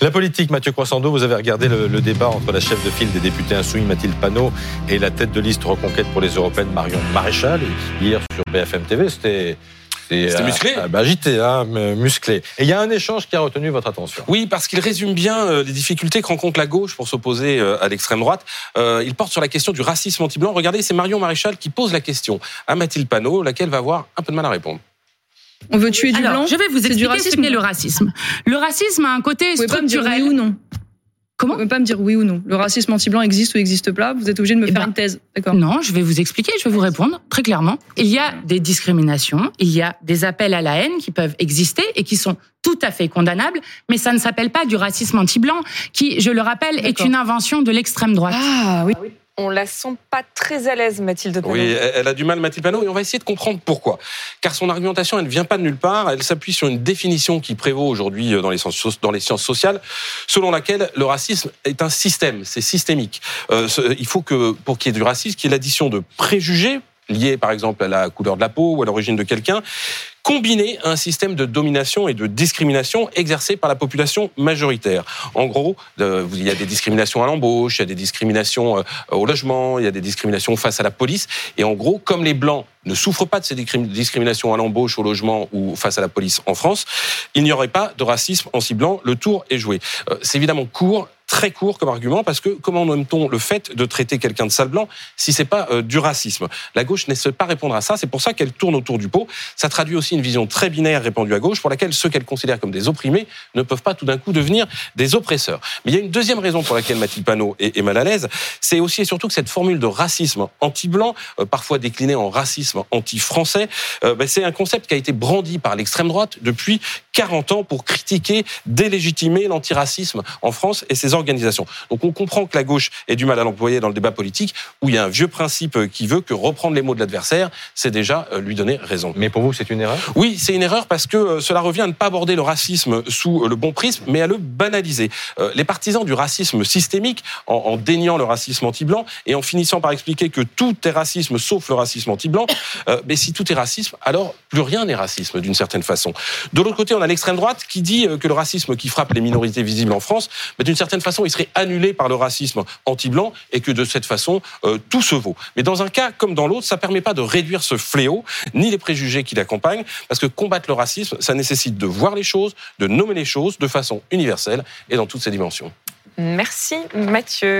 La politique, Mathieu Croissando, vous avez regardé le, le, débat entre la chef de file des députés insoumis, Mathilde Panot, et la tête de liste Reconquête pour les Européennes, Marion Maréchal, hier sur BFM TV. C'était c'était musclé euh, bah, Agité, hein, musclé. Et il y a un échange qui a retenu votre attention. Oui, parce qu'il résume bien euh, les difficultés que rencontre la gauche pour s'opposer euh, à l'extrême droite. il porte sur la question du racisme anti-blanc. Regardez, c'est Marion Maréchal qui pose la question à Mathilde Panot, laquelle va avoir un peu de mal à répondre. On veut tuer du blanc Je vais vous expliquer ce qu'est le racisme. Le racisme a un côté structurel. ou non Comment Vous ne pouvez pas me dire oui ou non. Le racisme anti-blanc existe ou n'existe pas. Vous êtes obligé de me eh faire ben, une thèse. D'accord Non, je vais vous expliquer, je vais vous répondre très clairement. Il y a des discriminations, il y a des appels à la haine qui peuvent exister et qui sont tout à fait condamnables, mais ça ne s'appelle pas du racisme anti-blanc, qui, je le rappelle, est une invention de l'extrême droite. Ah oui on la sent pas très à l'aise, Mathilde Panot. Oui, elle a du mal, Mathilde Panot, et on va essayer de comprendre pourquoi. Car son argumentation, elle ne vient pas de nulle part, elle s'appuie sur une définition qui prévaut aujourd'hui euh, dans les, sciences, sociales, selon laquelle le racisme est un système, c'est systémique. Euh, il faut que, pour qu'il y ait du racisme, qu'il y ait l'addition de préjugés liés par exemple à la couleur de la peau ou à l'origine de quelqu'un, combiné à un système de domination et de discrimination exercé par la population majoritaire. En gros, il y a des discriminations à l'embauche, il y a des discriminations euh, au logement, il y a des discriminations face à la police. Et en gros, comme les Blancs ne souffrent pas de ces discriminations à l'embauche, au logement ou face à la police en France, il n'y aurait pas de racisme en ciblant. Le tour est joué. Euh, c'est évidemment court, très court comme argument parce que comment nomme-t-on le fait de traiter quelqu'un de sale blanc si c'est pas euh, du racisme? La gauche ne sait pas répondre à ça, c'est pour ça qu'elle tourne autour du pot. Ça traduit aussi une vision très binaire répandue à gauche pour laquelle ceux qu'elle considère comme des opprimés ne peuvent pas tout d'un coup devenir des oppresseurs. Mais il y a une deuxième raison pour laquelle Mathilde Panot est, mal à l'aise, c'est aussi et surtout que cette formule de racisme anti-blanc, euh, parfois déclinée en racisme anti-français, euh, ben, c'est un concept qui a été brandi par l'extrême droite depuis 40 ans pour critiquer, délégitimer l'antiracisme en France et ses organisation. Donc on comprend que la gauche ait du mal à l'employer dans le débat politique, où il y a un vieux principe euh, qui veut que reprendre les mots de l'adversaire, c'est déjà euh, lui donner raison. Mais pour vous, c'est une erreur? Oui, c'est une erreur parce que euh, cela revient à ne pas aborder le racisme sous le bon prisme, mais à le banaliser. Les partisans du racisme systémique, en, déniant le racisme anti-blanc et en finissant par expliquer que tout est racisme sauf le racisme anti-blanc, mais si tout est racisme, alors plus rien n'est racisme d'une certaine façon. De l'autre côté, on a l'extrême droite qui dit que le racisme qui frappe les minorités visibles en France, mais d'une certaine façon, il serait annulé par le racisme anti-blanc et que de cette façon, euh, tout se vaut. Mais dans un cas comme dans l'autre, ça ne permet pas de réduire ce fléau, ni les préjugés qui l'accompagnent, parce que combattre le racisme, ça nécessite de voir les choses, de nommer les choses de façon universelle et dans toutes ses dimensions. Merci Mathieu.